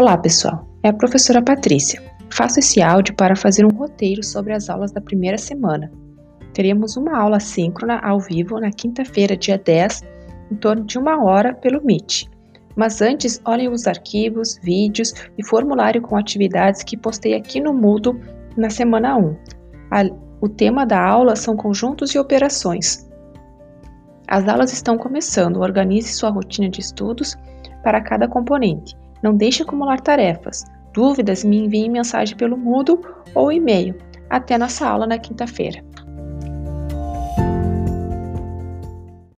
Olá, pessoal. É a professora Patrícia. Faço esse áudio para fazer um roteiro sobre as aulas da primeira semana. Teremos uma aula síncrona ao vivo na quinta-feira, dia 10, em torno de uma hora pelo Meet. Mas antes, olhem os arquivos, vídeos e formulário com atividades que postei aqui no Moodle na semana 1. O tema da aula são conjuntos e operações. As aulas estão começando. Organize sua rotina de estudos para cada componente. Não deixe acumular tarefas. Dúvidas, me envie mensagem pelo Moodle ou e-mail. Até nossa aula na quinta-feira.